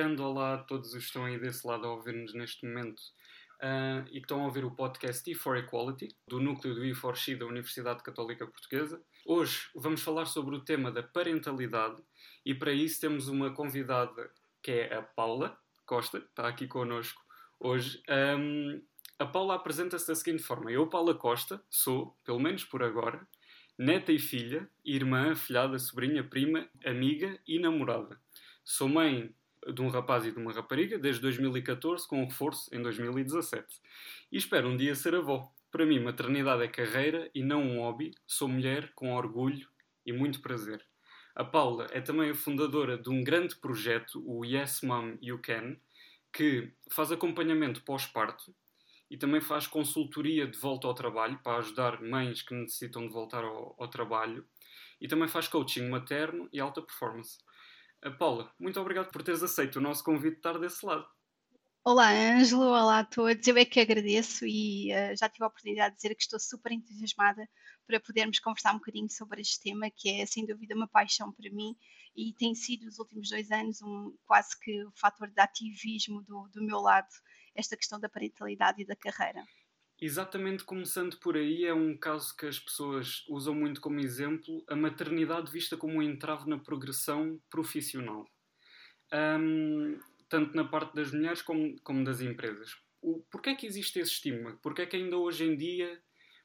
grande olá a todos os que estão aí desse lado a ouvir-nos neste momento uh, e que estão a ouvir o podcast E4 Equality, do núcleo do E4X da Universidade Católica Portuguesa. Hoje vamos falar sobre o tema da parentalidade e para isso temos uma convidada que é a Paula Costa, está aqui connosco hoje. Um, a Paula apresenta-se da seguinte forma: Eu, Paula Costa, sou, pelo menos por agora, neta e filha, irmã, afilhada, sobrinha, prima, amiga e namorada. Sou mãe de um rapaz e de uma rapariga desde 2014, com reforço em 2017. E espero um dia ser avó. Para mim, maternidade é carreira e não um hobby. Sou mulher com orgulho e muito prazer. A Paula é também a fundadora de um grande projeto, o Yes Mom You Can, que faz acompanhamento pós-parto e também faz consultoria de volta ao trabalho para ajudar mães que necessitam de voltar ao, ao trabalho e também faz coaching materno e alta performance. Paula, muito obrigado por teres aceito o nosso convite de estar desse lado. Olá, Ângelo, olá a todos. Eu é que agradeço e uh, já tive a oportunidade de dizer que estou super entusiasmada para podermos conversar um bocadinho sobre este tema, que é sem dúvida uma paixão para mim e tem sido nos últimos dois anos um quase que fator de ativismo do, do meu lado esta questão da parentalidade e da carreira. Exatamente começando por aí, é um caso que as pessoas usam muito como exemplo, a maternidade vista como um entrave na progressão profissional. Um, tanto na parte das mulheres como, como das empresas. O, porquê é que existe esse estigma? Porquê é que ainda hoje em dia,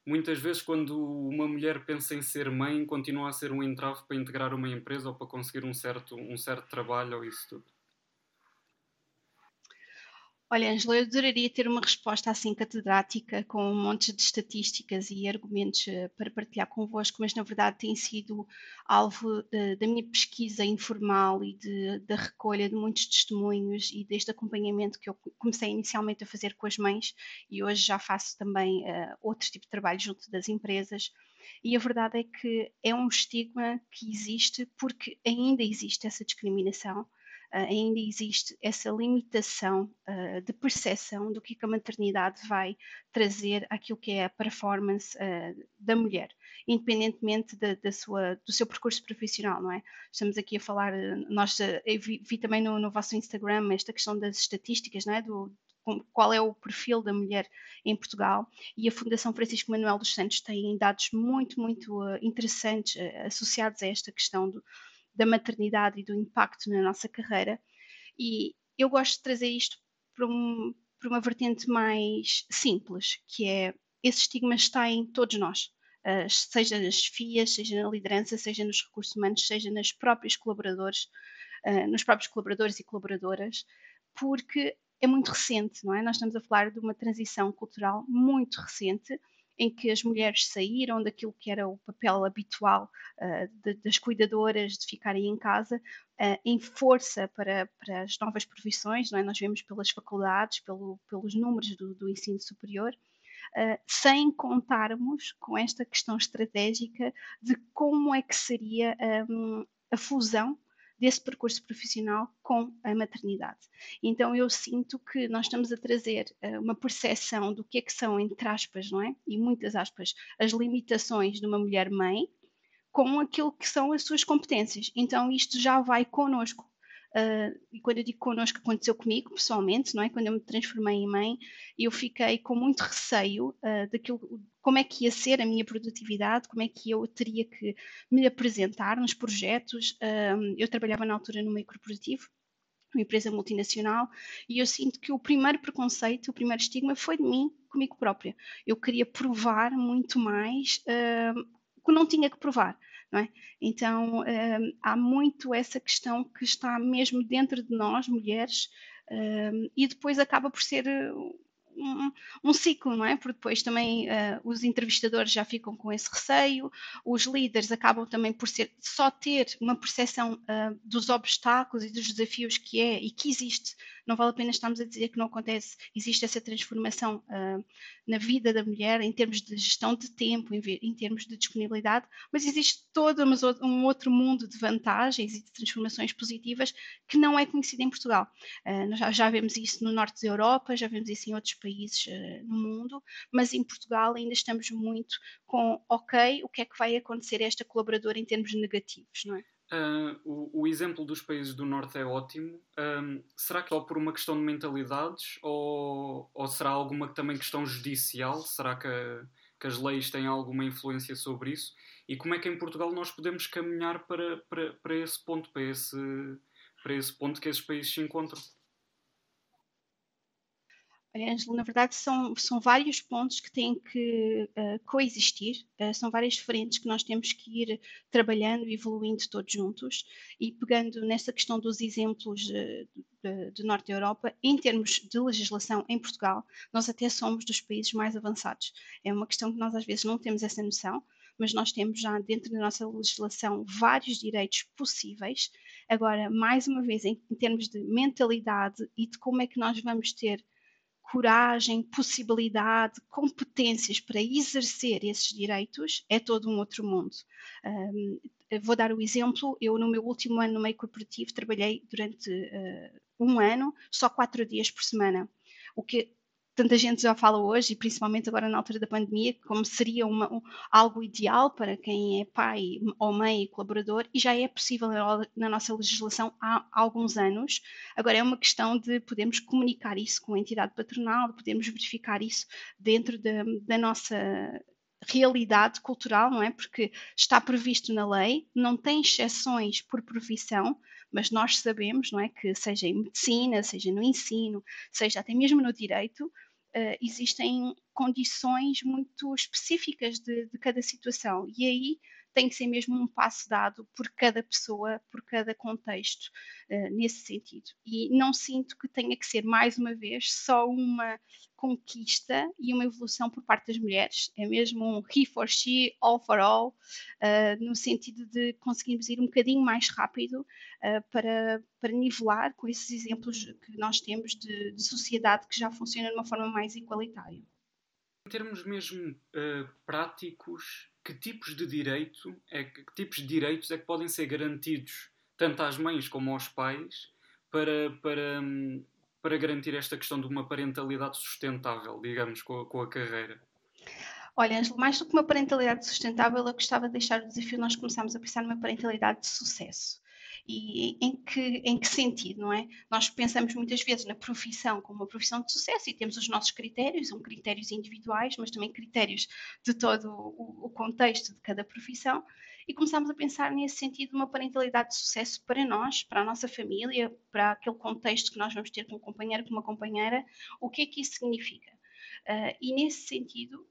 muitas vezes quando uma mulher pensa em ser mãe, continua a ser um entrave para integrar uma empresa ou para conseguir um certo, um certo trabalho ou isso tudo? Olha, Angela, eu adoraria ter uma resposta assim catedrática, com um monte de estatísticas e argumentos eh, para partilhar convosco, mas na verdade tem sido alvo de, da minha pesquisa informal e da recolha de muitos testemunhos e deste acompanhamento que eu comecei inicialmente a fazer com as mães e hoje já faço também uh, outro tipo de trabalho junto das empresas. E a verdade é que é um estigma que existe porque ainda existe essa discriminação ainda existe essa limitação uh, de percepção do que a maternidade vai trazer àquilo que é a performance uh, da mulher, independentemente da, da, sua, do seu percurso profissional, não é? Estamos aqui a falar, nós vi, vi, também no, no vosso Instagram esta questão das estatísticas, não é? Do, qual é o perfil da mulher em Portugal e a Fundação Francisco Manuel dos Santos tem dados muito, muito interessantes associados a esta questão do, da maternidade e do impacto na nossa carreira. E eu gosto de trazer isto para, um, para uma vertente mais simples, que é esse estigma está em todos nós, uh, seja nas FIAs, seja na liderança, seja nos recursos humanos, seja nos próprios colaboradores, uh, nos próprios colaboradores e colaboradoras, porque é muito recente, não é? Nós estamos a falar de uma transição cultural muito recente em que as mulheres saíram daquilo que era o papel habitual uh, de, das cuidadoras de ficarem em casa uh, em força para, para as novas profissões, é? nós vemos pelas faculdades, pelo, pelos números do, do ensino superior, uh, sem contarmos com esta questão estratégica de como é que seria um, a fusão desse percurso profissional com a maternidade. Então eu sinto que nós estamos a trazer uh, uma percepção do que é que são, entre aspas, não é? E muitas aspas, as limitações de uma mulher mãe com aquilo que são as suas competências. Então isto já vai connosco. Uh, e quando eu digo connosco, aconteceu comigo pessoalmente, não é? Quando eu me transformei em mãe, eu fiquei com muito receio uh, daquilo, como é que ia ser a minha produtividade, como é que eu teria que me apresentar nos projetos. Uh, eu trabalhava na altura no meio corporativo, uma empresa multinacional, e eu sinto que o primeiro preconceito, o primeiro estigma foi de mim, comigo própria. Eu queria provar muito mais que não tinha que provar. É? Então um, há muito essa questão que está mesmo dentro de nós, mulheres, um, e depois acaba por ser um, um, ciclo, não é? Porque depois também uh, os entrevistadores já ficam com esse receio, os líderes acabam também por ser só ter uma percepção uh, dos obstáculos e dos desafios que é e que existe não vale a pena estarmos a dizer que não acontece. Existe essa transformação uh, na vida da mulher em termos de gestão de tempo, em, em termos de disponibilidade, mas existe todo um outro mundo de vantagens e de transformações positivas que não é conhecido em Portugal. Uh, nós já, já, vemos isso no norte da Europa, já vemos isso em outros países uh, no mundo, mas em Portugal ainda estamos muito com, ok, o que é que vai acontecer a esta colaboradora em termos negativos, não é? Uh, o, o, exemplo dos países do Norte é ótimo. Será que só por uma questão de mentalidades ou, ou será alguma também questão judicial? Será que, que, as leis têm alguma influência sobre isso? E como é que em Portugal nós podemos caminhar para, para, para esse ponto, para esse, para esse ponto que esses países se encontram? Olha, Ângelo, na verdade são, são vários pontos que têm que uh, coexistir, uh, são várias frentes que nós temos que ir trabalhando e evoluindo todos juntos. E pegando nessa questão dos exemplos do Norte da Europa, em termos de legislação em Portugal, nós até somos dos países mais avançados. É uma questão que nós às vezes não temos essa noção, mas nós temos já dentro da nossa legislação vários direitos possíveis. Agora, mais uma vez, em, em termos de mentalidade e de como é que nós vamos ter coragem, possibilidade, competências para exercer esses direitos, é todo um outro mundo. Um, vou dar o exemplo, eu no meu último ano no meio corporativo trabalhei durante uh, um ano, só quatro dias por semana, o que tanta gente já fala hoje, e principalmente agora na altura da pandemia, como seria uma, um, algo ideal para quem é pai ou mãe e colaborador, e já é possível na, nossa legislação há, alguns anos. Agora é uma questão de podermos comunicar isso com a entidade patronal, de podermos verificar isso dentro da, da nossa realidade cultural, não é? Porque está previsto na lei, não tem exceções por profissão, mas nós sabemos, não é, que seja em medicina, seja no ensino, seja até mesmo no direito, uh, existem condições muito específicas de, de, cada situação. E aí tem que ser mesmo um passo dado por cada pessoa, por cada contexto, uh, nesse sentido. E não sinto que tenha que ser, mais uma vez, só uma conquista e uma evolução por parte das mulheres. É mesmo um he for she, all for all, uh, no sentido de conseguirmos ir um bocadinho mais rápido uh, para, para nivelar com esses exemplos que nós temos de, de sociedade que já funciona de uma forma mais igualitária. Em termos mesmo práticos, que tipos de direito é que, que, tipos de direitos é que podem ser garantidos tanto às mães como aos pais para, para, para garantir esta questão de uma parentalidade sustentável, digamos, com a, com a carreira? Olha, Angelo, mais do que uma parentalidade sustentável, eu gostava de deixar o desafio nós começarmos a pensar numa parentalidade de sucesso. E em que, em que sentido, não é? Nós pensamos muitas vezes na profissão como uma profissão de sucesso e temos os nossos critérios, são critérios individuais, mas também critérios de todo o, o contexto de cada profissão, e começamos a pensar nesse sentido uma parentalidade de sucesso para nós, para a nossa família, para aquele contexto que nós vamos ter com um companheiro, com uma companheira, o que é que isso significa? Uh, e nesse sentido,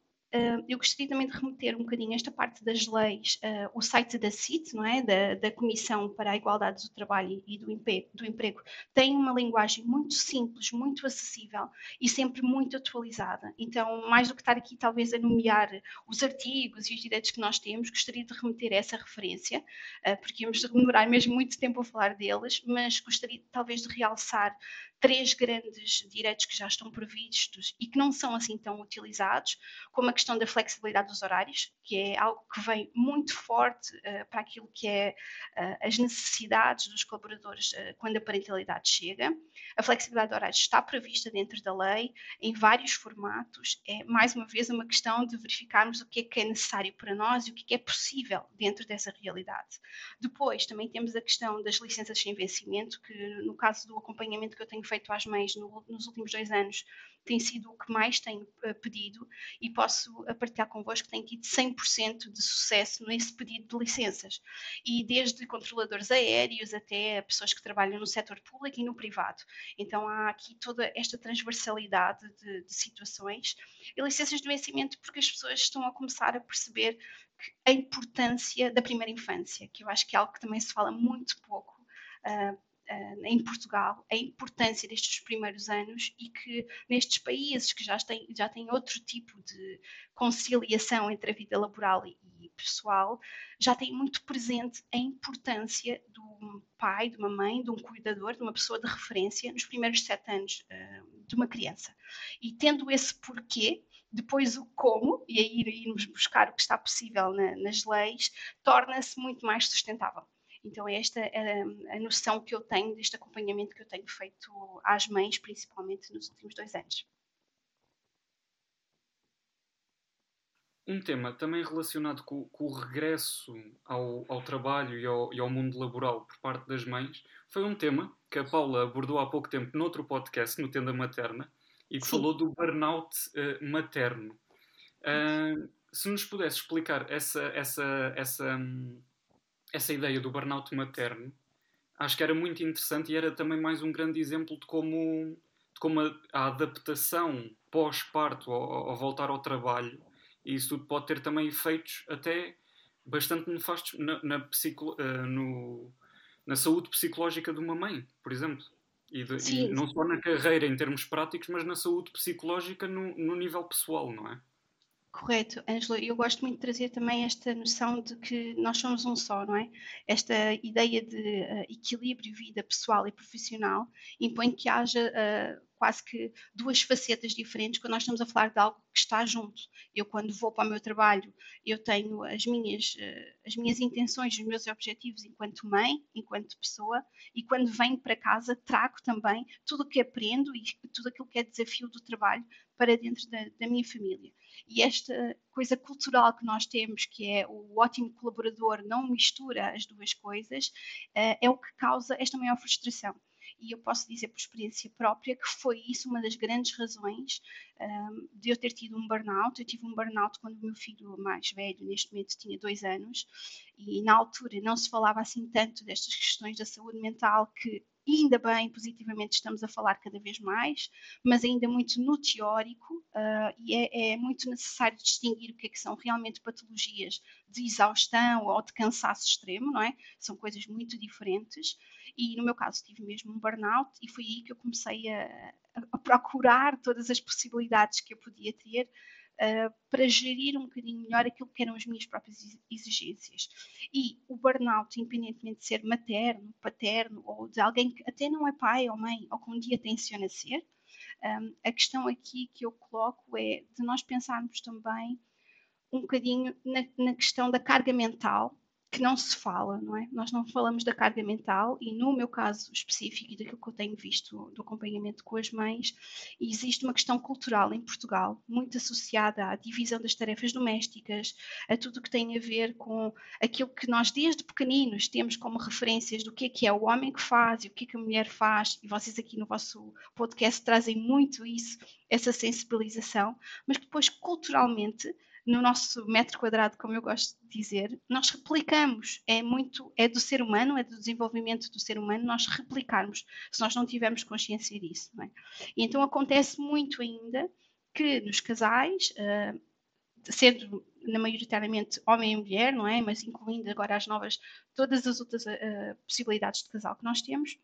eu gostaria também de remeter um bocadinho esta parte das leis, uh, o site da CIT, não é? Da, da, Comissão para a Igualdade do Trabalho e do Emprego, do Emprego, tem uma linguagem muito simples, muito acessível e sempre muito atualizada. Então, mais do que estar aqui talvez a nomear os artigos e os direitos que nós temos, gostaria de remeter a essa referência, uh, porque íamos demorar mesmo muito tempo a falar deles, mas gostaria talvez de realçar três grandes direitos que já estão previstos e que não são assim tão utilizados, como a questão da flexibilidade dos horários, que é algo que vem muito forte uh, para aquilo que é uh, as necessidades dos colaboradores uh, quando a parentalidade chega. A flexibilidade de horários está prevista dentro da lei, em vários formatos. É, mais uma vez, uma questão de verificarmos o que é que é necessário para nós e o que é, que é possível dentro dessa realidade. Depois, também temos a questão das licenças sem vencimento, que no caso do acompanhamento que eu tenho feito às mães no, nos últimos dois anos, tem sido o que mais tenho uh, pedido e posso partilhar convosco que tenho tido 100% de sucesso nesse pedido de licenças. E desde controladores aéreos até pessoas que trabalham no setor público e no privado. Então há aqui toda esta transversalidade de, de situações e licenças de vencimento porque as pessoas estão a começar a perceber a importância da primeira infância, que eu acho que é algo que também se fala muito pouco. Uh, em Portugal a importância destes primeiros anos e que nestes países que já têm, já têm outro tipo de conciliação entre a vida laboral e, pessoal, já têm muito presente a importância de um pai, de uma mãe, de um cuidador, de uma pessoa de referência nos primeiros sete anos uh, de uma criança. E tendo esse porquê, depois o como, e aí irmos buscar o que está possível na, nas leis, torna-se muito mais sustentável. Então, é esta é a noção que eu tenho deste acompanhamento que eu tenho feito às mães, principalmente nos últimos dois anos. Um tema também relacionado com, com o regresso ao, ao trabalho e ao, e ao, mundo laboral por parte das mães foi um tema que a Paula abordou há pouco tempo noutro podcast, no Tenda Materna, e que Sim. falou do burnout uh, materno. Uh, se nos pudesse explicar essa, essa, essa, essa ideia do burnout materno, acho que era muito interessante e era também mais um grande exemplo de como, de como a, a adaptação pós-parto ao, ao voltar ao trabalho e isso tudo pode ter também efeitos até bastante nefastos na, na, psico, uh, no, na saúde psicológica de uma mãe, por exemplo. E, de, e, não só na carreira em termos práticos, mas na saúde psicológica no, no nível pessoal, não é? Correto, Ângela. Eu gosto muito de trazer também esta noção de que nós somos um só, não é? Esta ideia de uh, equilíbrio vida pessoal e profissional impõe que haja uh, quase que duas facetas diferentes quando nós estamos a falar de algo que está junto. Eu, quando vou para o meu trabalho, eu tenho as minhas, uh, as minhas intenções, os meus objetivos enquanto mãe, enquanto pessoa, e quando venho para casa, trago também tudo o que aprendo e tudo aquilo que é desafio do trabalho para dentro da, da minha família. E esta coisa cultural que nós temos, que é o ótimo colaborador não mistura as duas coisas, uh, é o que causa esta maior frustração e eu posso dizer por experiência própria que foi isso uma das grandes razões um, de eu ter tido um burnout. Eu tive um burnout quando o meu filho mais velho, neste momento, tinha dois anos, e na altura não se falava assim tanto destas questões da saúde mental que ainda bem, positivamente, estamos a falar cada vez mais, mas ainda muito no teórico, uh, e é, é, muito necessário distinguir o que, é que são realmente patologias de exaustão ou de cansaço extremo, não é? São coisas muito diferentes. E no meu caso tive mesmo um burnout e foi aí que eu comecei a, a procurar todas as possibilidades que eu podia ter uh, para gerir um bocadinho melhor aquilo que eram as minhas próprias exigências. E o burnout, independentemente de ser materno, paterno ou de alguém que até não é pai ou mãe ou que um dia tenciona ser, um, a questão aqui que eu coloco é de nós pensarmos também um bocadinho na, na questão da carga mental que não se fala, não é? Nós não falamos da carga mental e no meu caso específico e daquilo que eu tenho visto do acompanhamento com as mães, existe uma questão cultural em Portugal muito associada à divisão das tarefas domésticas, a tudo que tem a ver com aquilo que nós desde pequeninos temos como referências do que é que é o homem que faz e o que é que a mulher faz, e vocês aqui no vosso podcast trazem muito isso, essa sensibilização, mas que depois culturalmente no nosso metro quadrado, como eu gosto de dizer, nós replicamos. É muito, é do ser humano, é do desenvolvimento do ser humano nós replicarmos, se nós não tivermos consciência disso. É? E então acontece muito ainda que nos casais, uh, sendo na maioritariamente homem e mulher, não é? Mas incluindo agora as novas, todas as outras uh, possibilidades de casal que nós temos,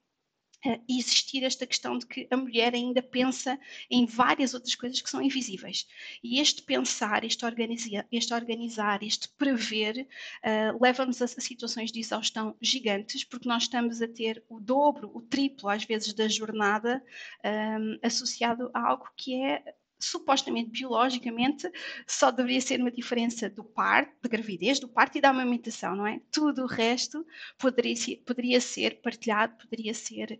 existir esta questão de que a mulher ainda pensa em várias outras coisas que são invisíveis. E este pensar, este organizar, este, organizar, este prever, uh, leva-nos a, situações de exaustão gigantes, porque nós estamos a ter o dobro, o triplo, às vezes, da jornada um, associado a algo que é supostamente biologicamente só deveria ser uma diferença do parto, da gravidez, do parto e da amamentação, não é? Tudo o resto poderia ser, poderia ser partilhado, poderia ser,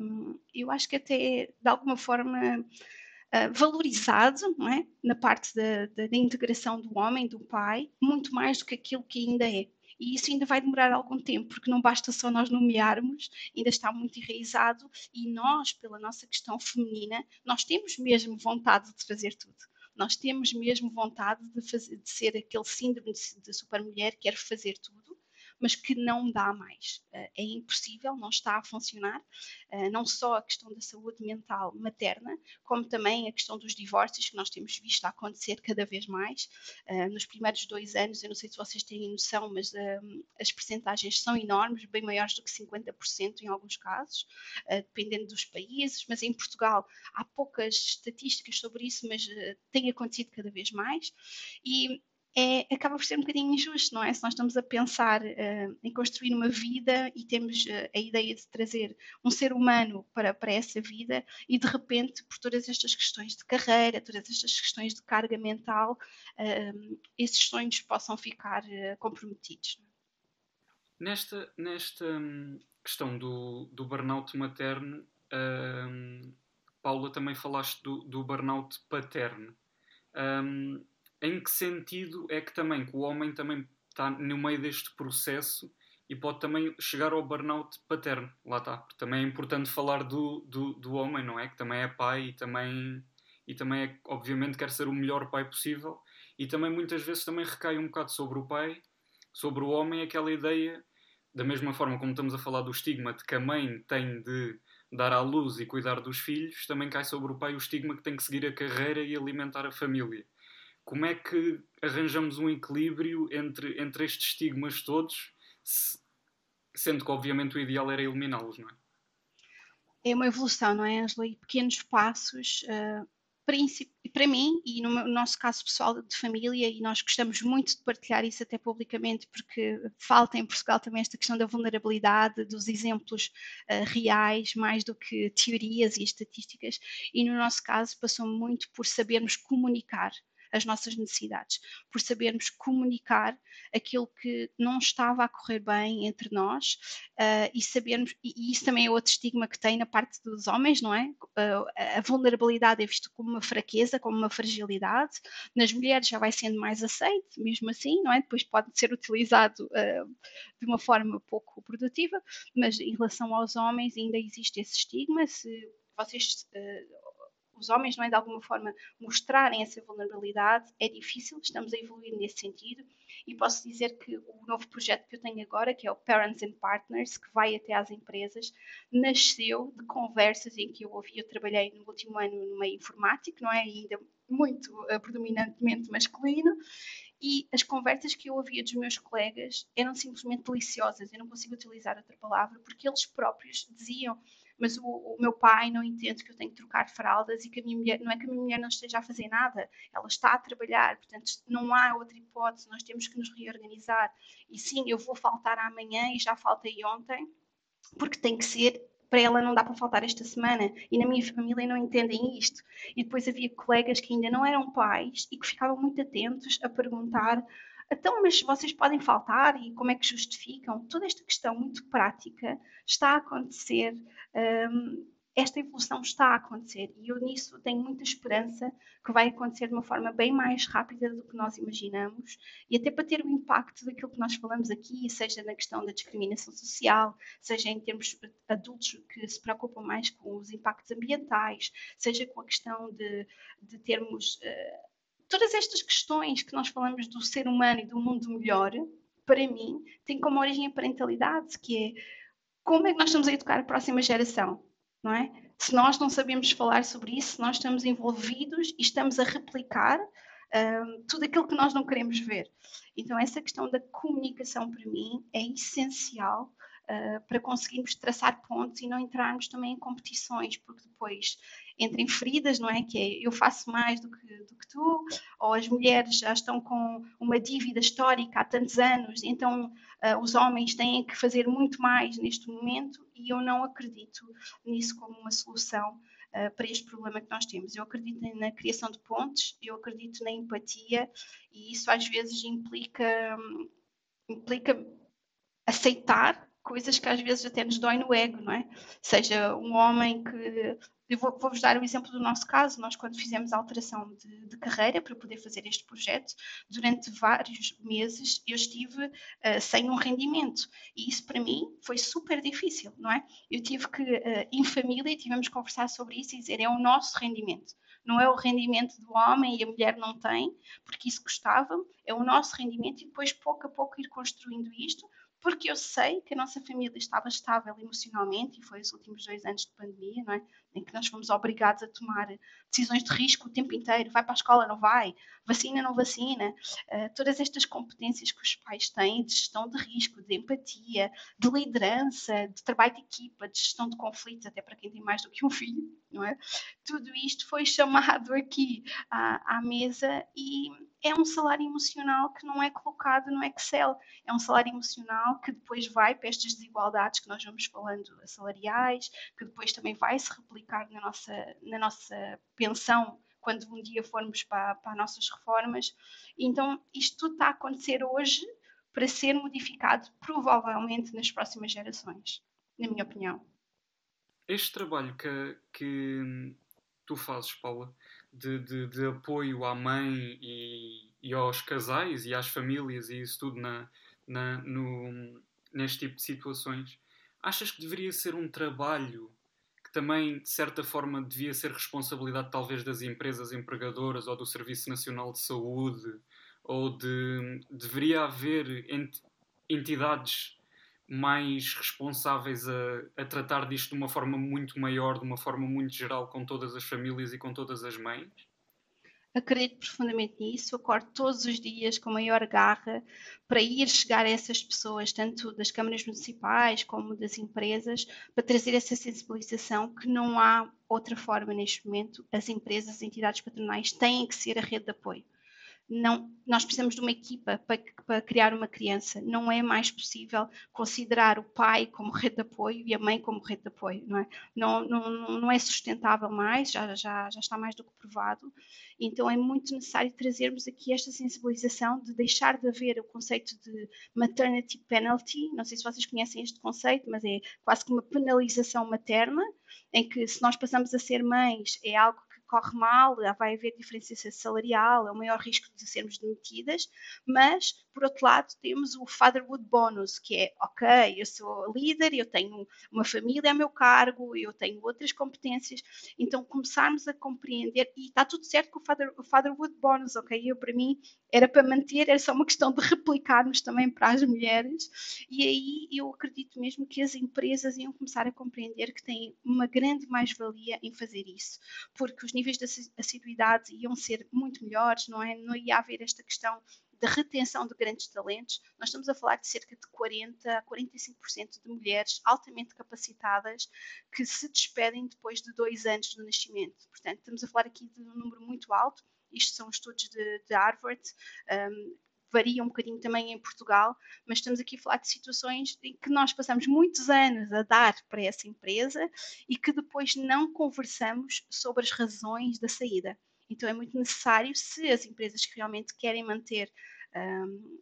um, eu acho que até de alguma forma uh, valorizado, não é? Na parte da, da, da integração do homem, do pai, muito mais do que aquilo que ainda é. E isso ainda vai demorar algum tempo, porque não basta só nós nomearmos, ainda está muito enraizado e nós, pela nossa questão feminina, nós temos mesmo vontade de fazer tudo. Nós temos mesmo vontade de, fazer, de ser aquele síndrome de, de supermulher, quer fazer tudo mas que não dá mais. Eh, é impossível, não está a funcionar. Eh, não só a questão da saúde mental materna, como também a questão dos divórcios, que nós temos visto acontecer cada vez mais. Eh, nos primeiros dois anos, eu não sei se vocês têm noção, mas as percentagens são enormes, bem maiores do que 50% em alguns casos, dependendo dos países, mas em Portugal há poucas estatísticas sobre isso, mas tem acontecido cada vez mais. E é, acaba por ser um bocadinho injusto, não é? Se nós estamos a pensar uh, em construir uma vida e temos uh, a ideia de trazer um ser humano para, para essa vida e de repente, por todas estas questões de carreira, todas estas questões de carga mental, uh, esses sonhos possam ficar comprometidos. Nesta, nesta um, questão do, do burnout materno, um, Paula, também falaste do, do burnout paterno. Um, em que sentido é que também que o homem também está no meio deste processo e pode também chegar ao burnout paterno, lá está. Também é importante falar do, do, do homem, não é? Que também é pai e também, e também é, obviamente quer ser o melhor pai possível e também muitas vezes também recai um bocado sobre o pai, sobre o homem, aquela ideia, da mesma forma como estamos a falar do estigma de que a mãe tem de dar à luz e cuidar dos filhos, também cai sobre o pai o estigma que tem que seguir a carreira e alimentar a família. Como é que arranjamos um equilíbrio entre, entre estes estigmas todos, sendo que obviamente o ideal era eliminá-los, não é? É uma evolução, não é, Angela? E pequenos passos uh, para mim, e no, nosso caso pessoal de família, e nós gostamos muito de partilhar isso até publicamente, porque falta em Portugal também esta questão da vulnerabilidade, dos exemplos uh, reais, mais do que teorias e estatísticas, e no nosso caso passou muito por sabermos comunicar as nossas necessidades, por sabermos comunicar aquilo que não estava a correr bem entre nós uh, e sabermos, e, isso também é outro estigma que tem na parte dos homens, não é? Uh, a vulnerabilidade é vista como uma fraqueza, como uma fragilidade, nas mulheres já vai sendo mais aceito, mesmo assim, não é? Depois pode ser utilizado uh, de uma forma pouco produtiva, mas em relação aos homens ainda existe esse estigma, se vocês os homens, não é, de alguma forma, mostrarem essa vulnerabilidade, é difícil, estamos a evoluir nesse sentido. E posso dizer que o novo projeto que eu tenho agora, que é o Parents and Partners, que vai até às empresas, nasceu de conversas em que eu ouvi, eu trabalhei no último ano no meio informático, não é, ainda muito uh, predominantemente masculino, e as conversas que eu ouvia dos meus colegas eram simplesmente deliciosas, eu não consigo utilizar outra palavra, porque eles próprios diziam mas o, o, meu pai não entende que eu tenho que trocar fraldas e que a minha mulher, não é que a minha mulher não esteja a fazer nada, ela está a trabalhar, portanto não há outra hipótese, nós temos que nos reorganizar. E sim, eu vou faltar amanhã e já faltei ontem, porque tem que ser para ela não dá para faltar esta semana e na minha família não entendem isto. E depois havia colegas que ainda não eram pais e que ficavam muito atentos a perguntar então, mas vocês podem faltar e como é que justificam? Toda esta questão muito prática está a acontecer, um, esta evolução está a acontecer e eu nisso tenho muita esperança que vai acontecer de uma forma bem mais rápida do que nós imaginamos e até para ter o impacto daquilo que nós falamos aqui, seja na questão da discriminação social, seja em termos adultos que se preocupam mais com os impactos ambientais, seja com a questão de, de termos. Uh, todas estas questões que nós falamos do ser humano e do mundo melhor, para mim, têm como origem a parentalidade, que é como é que nós estamos a educar a próxima geração, não é? Se nós não sabemos falar sobre isso, nós estamos envolvidos e estamos a replicar um, tudo aquilo que nós não queremos ver. Então, essa questão da comunicação, para mim, é essencial uh, para conseguirmos traçar pontos e não entrarmos também em competições, porque depois entrem feridas, não é? Que é eu faço mais do que, do que tu, ou as mulheres já estão com uma dívida histórica há tantos anos, então uh, os homens têm que fazer muito mais neste momento e eu não acredito nisso como uma solução. Uh, para este problema que nós temos. Eu acredito na criação de pontes, eu acredito na empatia e isso às vezes implica, implica aceitar coisas que às vezes até nos dói no ego, não é? Seja um homem que eu vou, vos dar o exemplo do nosso caso. Nós, quando fizemos a alteração de, de, carreira para poder fazer este projeto, durante vários meses eu estive uh, sem um rendimento. E isso para mim foi super difícil, não é? Eu tive que, uh, em família, tivemos que conversar sobre isso e dizer: é o nosso rendimento. Não é o rendimento do homem e a mulher não tem, porque isso custava, é o nosso rendimento e depois, pouco a pouco, ir construindo isto porque eu sei que a nossa família estava estável emocionalmente, e foi os últimos dois anos de pandemia, não é? em que nós fomos obrigados a tomar decisões de risco o tempo inteiro, vai para a escola, não vai, vacina, não vacina, uh, todas estas competências que os pais têm de gestão de risco, de empatia, de liderança, de trabalho de equipa, de gestão de conflitos, até para quem tem mais do que um filho, não é? Tudo isto foi chamado aqui à, à mesa e é um salário emocional que não é colocado no Excel, é um salário emocional que depois vai para estas desigualdades que nós vamos falando salariais, que depois também vai se replicar na nossa, na nossa pensão quando um dia formos para, para as nossas reformas. Então, isto tudo está a acontecer hoje para ser modificado provavelmente nas próximas gerações, na minha opinião. Este trabalho que, que tu fazes, Paula, de, de, de apoio à mãe e, e aos casais e às famílias e isso tudo na, na, no, neste tipo de situações, achas que deveria ser um trabalho que também, de certa forma, devia ser responsabilidade talvez das empresas empregadoras ou do Serviço Nacional de Saúde? Ou de deveria haver entidades mais responsáveis a, a, tratar disto de uma forma muito maior, de uma forma muito geral, com todas as famílias e com todas as mães? Acredito profundamente nisso, acordo todos os dias com maior garra para ir chegar a essas pessoas, tanto das câmaras municipais como das empresas, para trazer essa sensibilização que não há outra forma neste momento. As empresas, as entidades patronais têm que ser a rede de apoio não, nós precisamos de uma equipa para, para, criar uma criança. Não é mais possível considerar o pai como rede de apoio e a mãe como rede de apoio, não é? Não, não, não é sustentável mais, já, já, já está mais do que provado. Então é muito necessário trazermos aqui esta sensibilização de deixar de haver o conceito de maternity penalty. Não sei se vocês conhecem este conceito, mas é quase que uma penalização materna, em que se nós passamos a ser mães é algo corre mal, vai haver diferença salarial, é o maior risco de sermos demitidas, mas, por outro lado, temos o fatherhood bonus, que é, ok, eu sou líder, eu tenho uma família a meu cargo, eu tenho outras competências, então começarmos a compreender, e está tudo certo com o, father, o fatherhood bonus, ok? Eu, para mim, era para manter, era só uma questão de replicarmos também para as mulheres, e aí eu acredito mesmo que as empresas iam começar a compreender que têm uma grande mais-valia em fazer isso, porque os níveis de assiduidade iam ser muito melhores, não é? Não ia haver esta questão da retenção de grandes talentos, nós estamos a falar de cerca de 40 a 45% de mulheres altamente capacitadas que se despedem depois de dois anos do nascimento. Portanto, estamos a falar aqui de um número muito alto. Isto são estudos de, de Harvard, um, varia um bocadinho também em Portugal, mas estamos aqui a falar de situações em que nós passamos muitos anos a dar para essa empresa e que depois não conversamos sobre as razões da saída. Então é muito necessário, se as empresas que realmente querem manter um,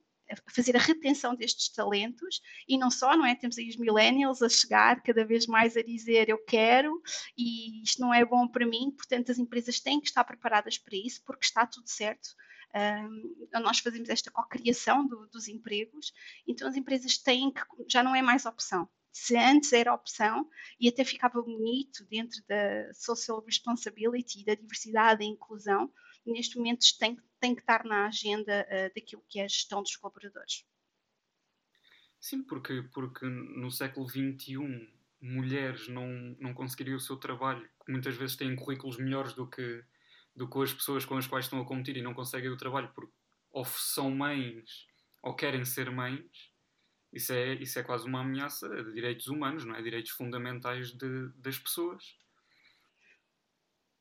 fazer a retenção destes talentos e não só, não é? Temos aí os millennials a chegar cada vez mais a dizer eu quero e isto não é bom para mim, portanto as empresas têm que estar preparadas para isso porque está tudo certo. Um, nós fazemos esta cocriação do, dos empregos, então as empresas têm que, já não é mais opção. Se antes era opção e até ficava bonito dentro da social responsibility, da diversidade e inclusão, neste momento tem, tem que estar na agenda uh, daquilo que é a gestão dos colaboradores. Sim, porque, porque no século XXI mulheres não, não conseguiriam o seu trabalho, que muitas vezes têm currículos melhores do que do que as pessoas com as quais estão a competir e não conseguem o trabalho porque ou são mães ou querem ser mães, isso é, isso é quase uma ameaça de direitos humanos, não é? Direitos fundamentais de, das pessoas.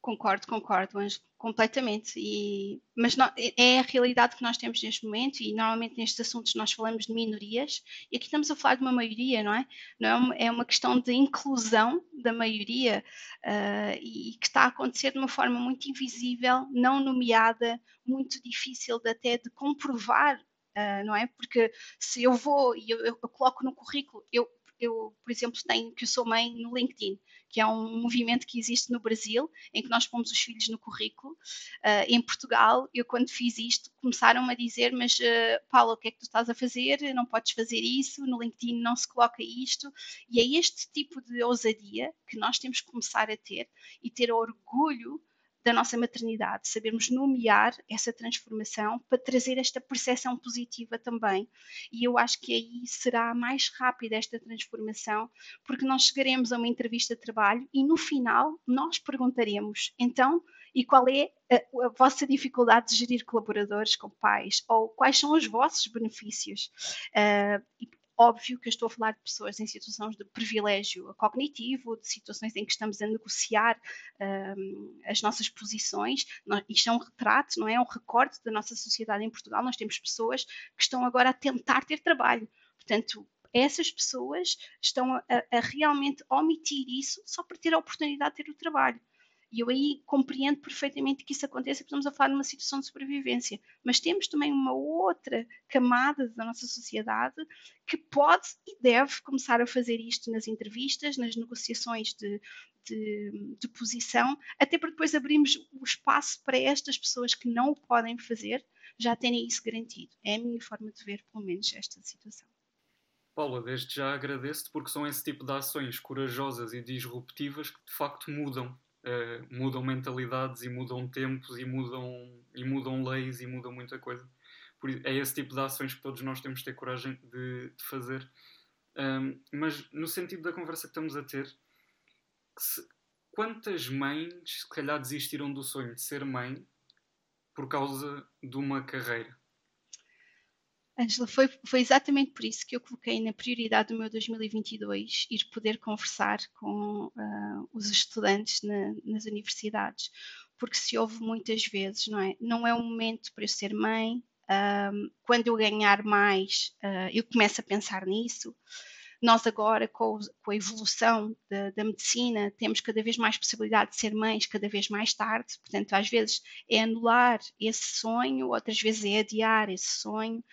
Concordo, concordo, Anjo, completamente. E, mas não, é a realidade que nós temos neste momento e normalmente nestes assuntos nós falamos de minorias e aqui estamos a falar de uma maioria, não é? Não é, uma, é uma questão de inclusão da maioria uh, e que está a acontecer de uma forma muito invisível, não nomeada, muito difícil de, até de comprovar, uh, não é? Porque se eu vou e eu, eu coloco no currículo, eu eu, por exemplo, tenho que sou mãe no LinkedIn, que é um movimento que existe no Brasil, em que nós pomos os filhos no currículo. Uh, em Portugal, eu quando fiz isto, começaram a dizer, mas uh, Paula, o que é que tu estás a fazer? Não podes fazer isso, no LinkedIn não se coloca isto. E é este tipo de ousadia que nós temos que começar a ter e ter orgulho da nossa maternidade, sabermos nomear essa transformação para trazer esta percepção positiva também. E eu acho que aí será mais rápida esta transformação, porque nós chegaremos a uma entrevista de trabalho e no final nós perguntaremos, então, e qual é a, a, vossa dificuldade de gerir colaboradores com pais? Ou quais são os vossos benefícios? Uh, Óbvio que eu estou a falar de pessoas em situações de privilégio cognitivo, de situações em que estamos a negociar um, as nossas posições. isto é um retrato, não é? é um recorte da nossa sociedade em Portugal. Nós temos pessoas que estão agora a tentar ter trabalho. Portanto, essas pessoas estão a, a realmente omitir isso só para ter a oportunidade de ter o trabalho. E eu aí compreendo perfeitamente que isso aconteça, porque estamos a falar de uma situação de sobrevivência. Mas temos também uma outra camada da nossa sociedade que pode e deve começar a fazer isto nas entrevistas, nas negociações de, de, de, posição, até para depois abrirmos o espaço para estas pessoas que não o podem fazer, já terem isso garantido. É a minha forma de ver, pelo menos, esta situação. Paula, desde já agradeço-te porque são esse tipo de ações corajosas e disruptivas que de facto mudam. Uh, mudam mentalidades e mudam tempos e mudam, e mudam leis e mudam muita coisa. Por, é esse tipo de ações que todos nós temos de ter coragem de, de fazer. Um, mas no sentido da conversa que estamos a ter, se, quantas mães se calhar desistiram do sonho de ser mãe por causa de uma carreira? Angela, foi, foi exatamente por isso que eu coloquei na prioridade do meu 2022 ir poder conversar com uh, os estudantes na, nas universidades, porque se houve muitas vezes, não é? Não é o momento para eu ser mãe, um, quando eu ganhar mais, uh, eu começo a pensar nisso. Nós agora, com, com a evolução da, da, medicina, temos cada vez mais possibilidade de ser mães cada vez mais tarde, portanto, às vezes é anular esse sonho, outras vezes é adiar esse sonho.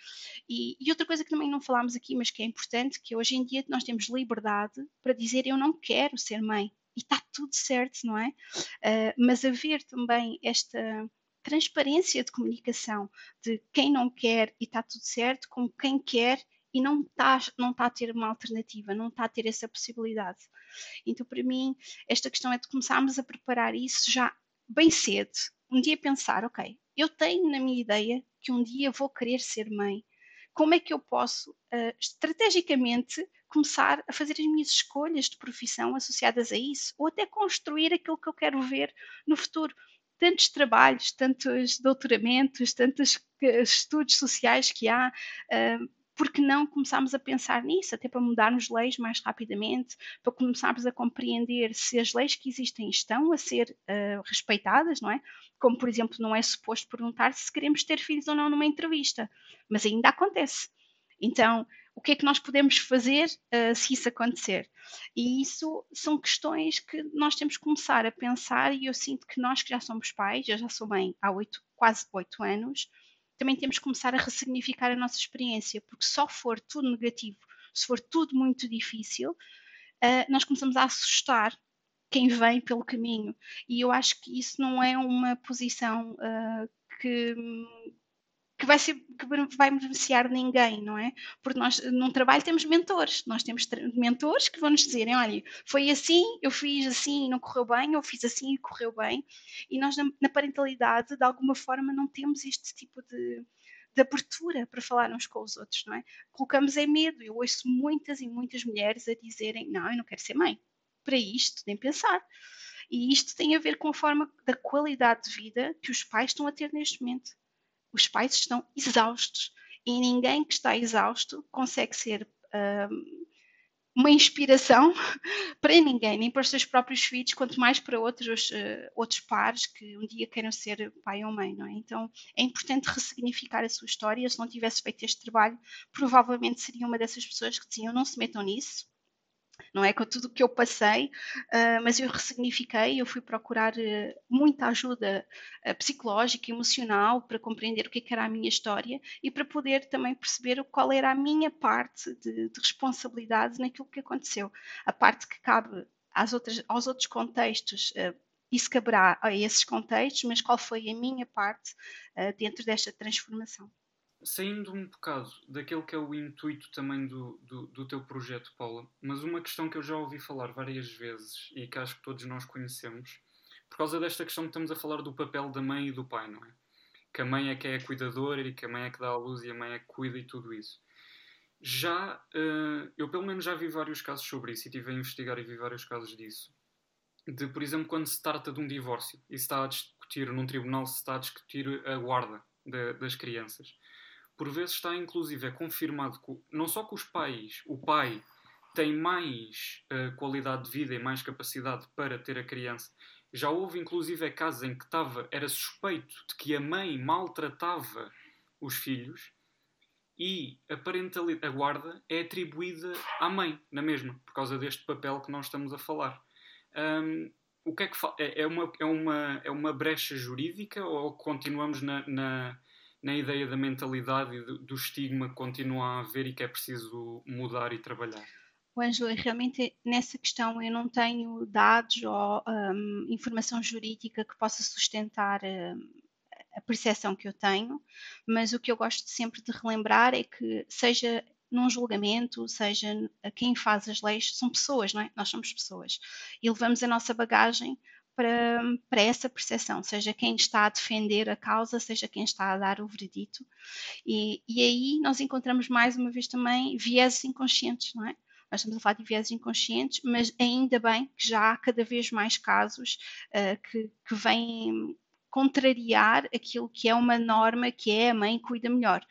E, e outra coisa que também não falámos aqui, mas que é importante, que hoje em dia nós temos liberdade para dizer eu não quero ser mãe. E está tudo certo, não é? Uh, mas haver também esta transparência de comunicação de quem não quer e está tudo certo com quem quer e não está não tá a ter uma alternativa, não está a ter essa possibilidade. Então, para mim, esta questão é de começarmos a preparar isso já bem cedo. Um dia pensar, ok, eu tenho na minha ideia que um dia vou querer ser mãe. Como é que eu posso, uh, estrategicamente, começar a fazer as minhas escolhas de profissão associadas a isso? Ou até construir aquilo que eu quero ver no futuro? tantos trabalhos, tantos doutoramentos, tantos eh, estudos sociais que há, uh, por que não começarmos a pensar nisso, até para mudarmos leis mais rapidamente, para começarmos a compreender se as leis que existem estão a ser uh, respeitadas, não é? Como, por exemplo, não é suposto perguntar se queremos ter filhos ou não numa entrevista, mas ainda acontece. Então, o que é que nós podemos fazer uh, se isso acontecer? E isso são questões que nós temos que começar a pensar, e eu sinto que nós que já somos pais, eu já sou mãe há oito, quase oito anos, também temos que começar a ressignificar a nossa experiência, porque só for tudo negativo, se for tudo muito difícil, uh, nós começamos a assustar quem vem pelo caminho. E eu acho que isso não é uma posição uh, que que vai, ser, que vai beneficiar ninguém, não é? Porque nós, num trabalho, temos mentores. Nós temos mentores que vão nos dizerem: olha, foi assim, eu fiz assim e não correu bem, eu fiz assim e correu bem. E nós, na, na parentalidade, de alguma forma, não temos este tipo de, de abertura para falar uns com os outros, não é? Colocamos em medo. Eu ouço muitas e muitas mulheres a dizerem: não, eu não quero ser mãe. Para isto, nem pensar. E isto tem a ver com a forma da qualidade de vida que os pais estão a ter neste momento os pais estão exaustos e ninguém que está exausto consegue ser um, uma inspiração para ninguém, nem para os seus próprios filhos, quanto mais para outros, uh, outros pares que um dia queiram ser pai ou mãe, não é? Então é importante ressignificar a sua história. Se não tivesse feito este trabalho, provavelmente seria uma dessas pessoas que diziam não se metam nisso, não é? Com tudo o que eu passei, uh, mas eu ressignifiquei, eu fui procurar uh, muita ajuda uh, psicológica, emocional, para compreender o que, é que, era a minha história e para poder também perceber qual era a minha parte de, de responsabilidade naquilo que aconteceu. A parte que cabe às outras, aos outros contextos isso caberá a esses contextos, mas qual foi a minha parte dentro desta transformação saindo um bocado daquele que é o intuito também do, do, do, teu projeto, Paula, mas uma questão que eu já ouvi falar várias vezes e que acho que todos nós conhecemos, por causa desta questão que estamos a falar do papel da mãe e do pai, não é? Que a mãe é que é a cuidadora e que a mãe é que dá a luz e a mãe é que cuida e tudo isso. Já, uh, eu pelo menos já vi vários casos sobre isso e estive a investigar e vi vários casos disso. De, por exemplo, quando se trata de um divórcio e se está a discutir num tribunal, se está a discutir a guarda de, das crianças por vezes está inclusive é confirmado que não só que os pais, o pai tem mais uh, qualidade de vida e mais capacidade para ter a criança. Já houve inclusive é casos em que estava, era suspeito de que a mãe maltratava os filhos e a parentalidade, a guarda é atribuída à mãe, na mesma, por causa deste papel que nós estamos a falar. Um, o que é que é, é, uma, é, uma, é uma brecha jurídica ou continuamos na, na na ideia da mentalidade e do, do estigma que continua a haver e que é preciso mudar e trabalhar? O Ângelo, realmente nessa questão eu não tenho dados ou um, informação jurídica que possa sustentar um, a percepção que eu tenho, mas o que eu gosto sempre de relembrar é que, seja num julgamento, seja quem faz as leis, são pessoas, não é? Nós somos pessoas. E levamos a nossa bagagem para, essa percepção, seja quem está a defender a causa, seja quem está a dar o veredito. E, e aí nós encontramos mais uma vez também vieses inconscientes, não é? Nós estamos a falar de vieses inconscientes, mas ainda bem que já há cada vez mais casos uh, que, que vêm contrariar aquilo que é uma norma que é a mãe cuida melhor.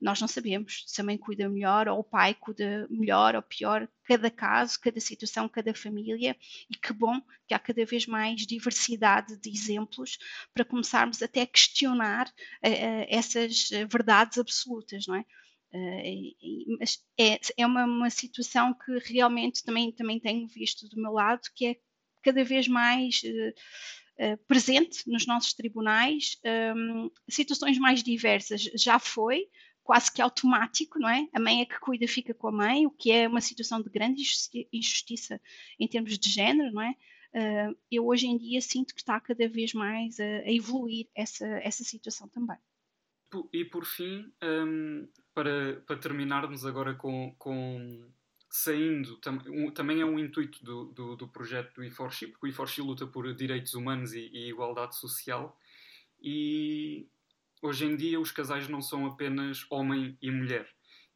Nós não sabemos se a mãe cuida melhor ou o pai cuida melhor ou pior, cada caso, cada situação, cada família, e que bom que há cada vez mais diversidade de exemplos para começarmos até a questionar uh, essas verdades absolutas, não é? Uh, mas é, é uma, uma, situação que realmente também, também tenho visto do meu lado, que é cada vez mais uh, uh, presente nos nossos tribunais, um, situações mais diversas. Já foi, quase que automático, não é? A mãe é que cuida, fica com a mãe, o que é uma situação de grande injustiça em termos de género, não é? Uh, eu hoje em dia sinto que está cada vez mais a, evoluir essa, essa situação também. E por fim, um, para, para terminarmos agora com, com saindo, tam, também é um intuito do, do, do projeto do IFORXI, porque o IFORXI luta por direitos humanos e, e igualdade social, e hoje em dia os casais não são apenas homem e mulher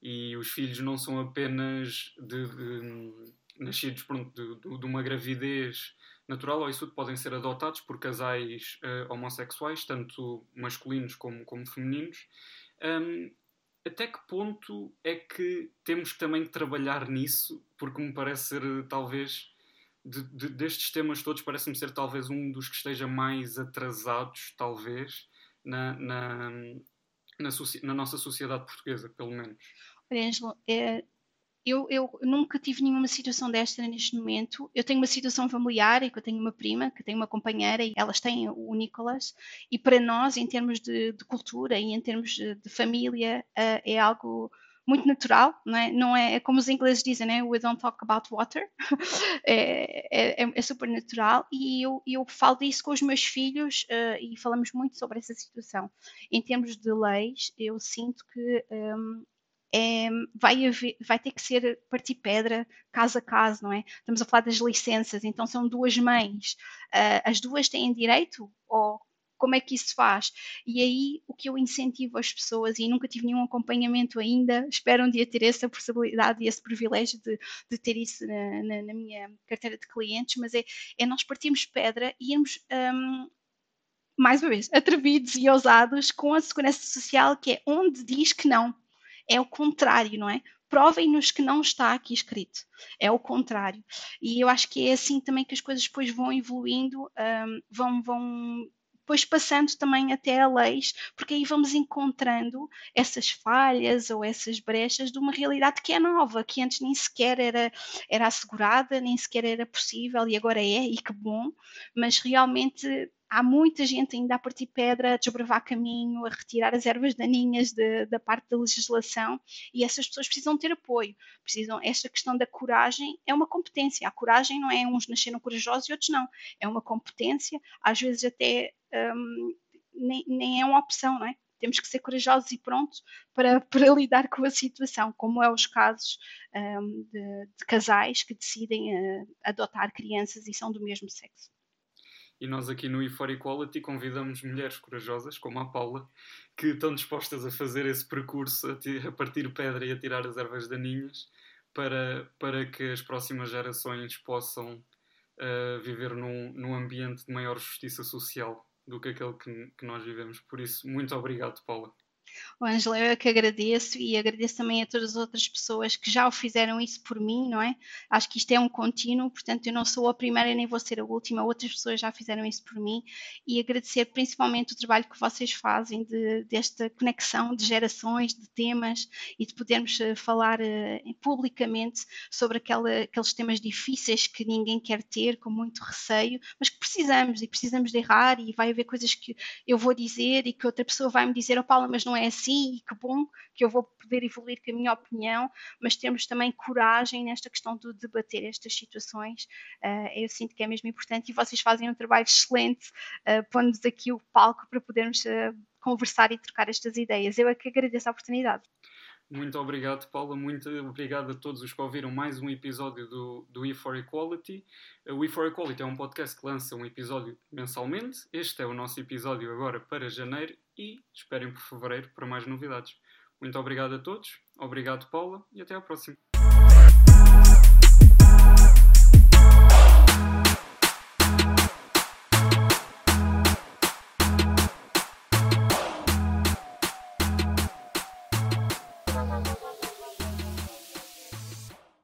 e os filhos não são apenas de, de, nascidos pronto, de, de, uma gravidez natural ou isso podem ser adotados por casais uh, homossexuais, tanto masculinos como, como femininos. Um, até que ponto é que temos também que trabalhar nisso? Porque me parece ser, talvez, de, de, destes temas todos, parece-me ser talvez um dos que esteja mais atrasados, talvez, na, na, na, na nossa sociedade portuguesa, pelo menos. Olha, Angelo, é, eu, eu, nunca tive nenhuma situação desta neste momento. Eu tenho uma situação familiar que eu tenho uma prima, que tem uma companheira e elas têm o Nicolas. E para nós, em termos de, de cultura e em termos de, de família, uh, é algo muito natural, não é? Não é, é como os ingleses dizem, né? We don't talk about water. é, é, é, super natural e eu, eu falo disso com os meus filhos uh, e falamos muito sobre essa situação. Em termos de leis, eu sinto que um, é, vai, haver, vai ter que ser partir pedra caso a caso, não é? Estamos a falar das licenças, então são duas mães, uh, as duas têm direito ou como é que isso se faz? E aí o que eu incentivo as pessoas, e nunca tive nenhum acompanhamento ainda, espero um dia ter essa possibilidade e esse privilégio de, de ter isso na, na, na, minha carteira de clientes, mas é, é nós partirmos pedra e irmos. Um, mais uma vez, atrevidos e ousados com a segurança social, que é onde diz que não. É o contrário, não é? provem-nos que não está aqui escrito. É o contrário. E eu acho que é assim também que as coisas depois vão evoluindo, um, vão, vão depois passando também até a leis, porque aí vamos encontrando essas falhas ou essas brechas de uma realidade que é nova, que antes nem sequer era, era assegurada, nem sequer era possível e agora é, e que bom, mas realmente há muita gente ainda a partir pedra, a desbravar caminho, a retirar as ervas daninhas de, da parte da legislação e essas pessoas precisam ter apoio. Precisam, esta questão da coragem é uma competência. A coragem não é uns nasceram corajosos e outros não. É uma competência, às vezes até um, nem, nem é uma opção, não é? temos que ser corajosos e prontos para, para lidar com a situação, como é os casos um, de, de, casais que decidem uh, adotar crianças e são do mesmo sexo. E nós aqui no E4 Equality convidamos mulheres corajosas, como a Paula, que estão dispostas a fazer esse percurso, a, a partir pedra e a tirar as ervas daninhas, para, para que as próximas gerações possam uh, viver num, num ambiente de maior justiça social do que aquele que, que nós vivemos. Por isso, muito obrigado, Paula. O Ângelo, eu é que agradeço e agradeço também a todas as outras pessoas que já o fizeram isso por mim, não é? Acho que isto é um contínuo, portanto eu não sou a primeira nem vou ser a última, outras pessoas já fizeram isso por mim e agradecer principalmente o trabalho que vocês fazem de, desta conexão de gerações, de temas e de podermos eh, falar uh, publicamente sobre aquela, aqueles temas difíceis que ninguém quer ter, com muito receio, mas que precisamos e precisamos de errar e vai haver coisas que eu vou dizer e que outra pessoa vai me dizer, oh Paula, mas não é é assim e que bom que eu vou poder evoluir com a minha opinião, mas temos também coragem nesta questão de debater estas situações. Uh, eu sinto que é mesmo importante e vocês fazem um trabalho excelente, uh, pondo-nos aqui o palco para podermos uh, conversar e trocar estas ideias. Eu é que agradeço a oportunidade. Muito obrigado, Paula. Muito obrigado a todos os que ouviram mais um episódio do, do E for Equality. O E for Equality é um podcast que lança um episódio mensalmente. Este é o nosso episódio agora para janeiro e esperem por fevereiro para mais novidades. Muito obrigado a todos. Obrigado, Paula, e até à próxima.